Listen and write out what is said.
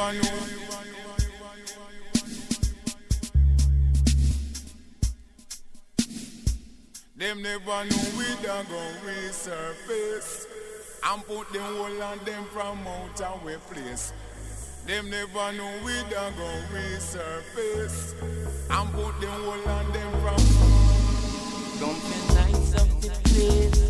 Them never know we done gon' resurface and put them whole on them from out our place. Them never know we done gon' resurface and put them whole on them from. Don't up the place.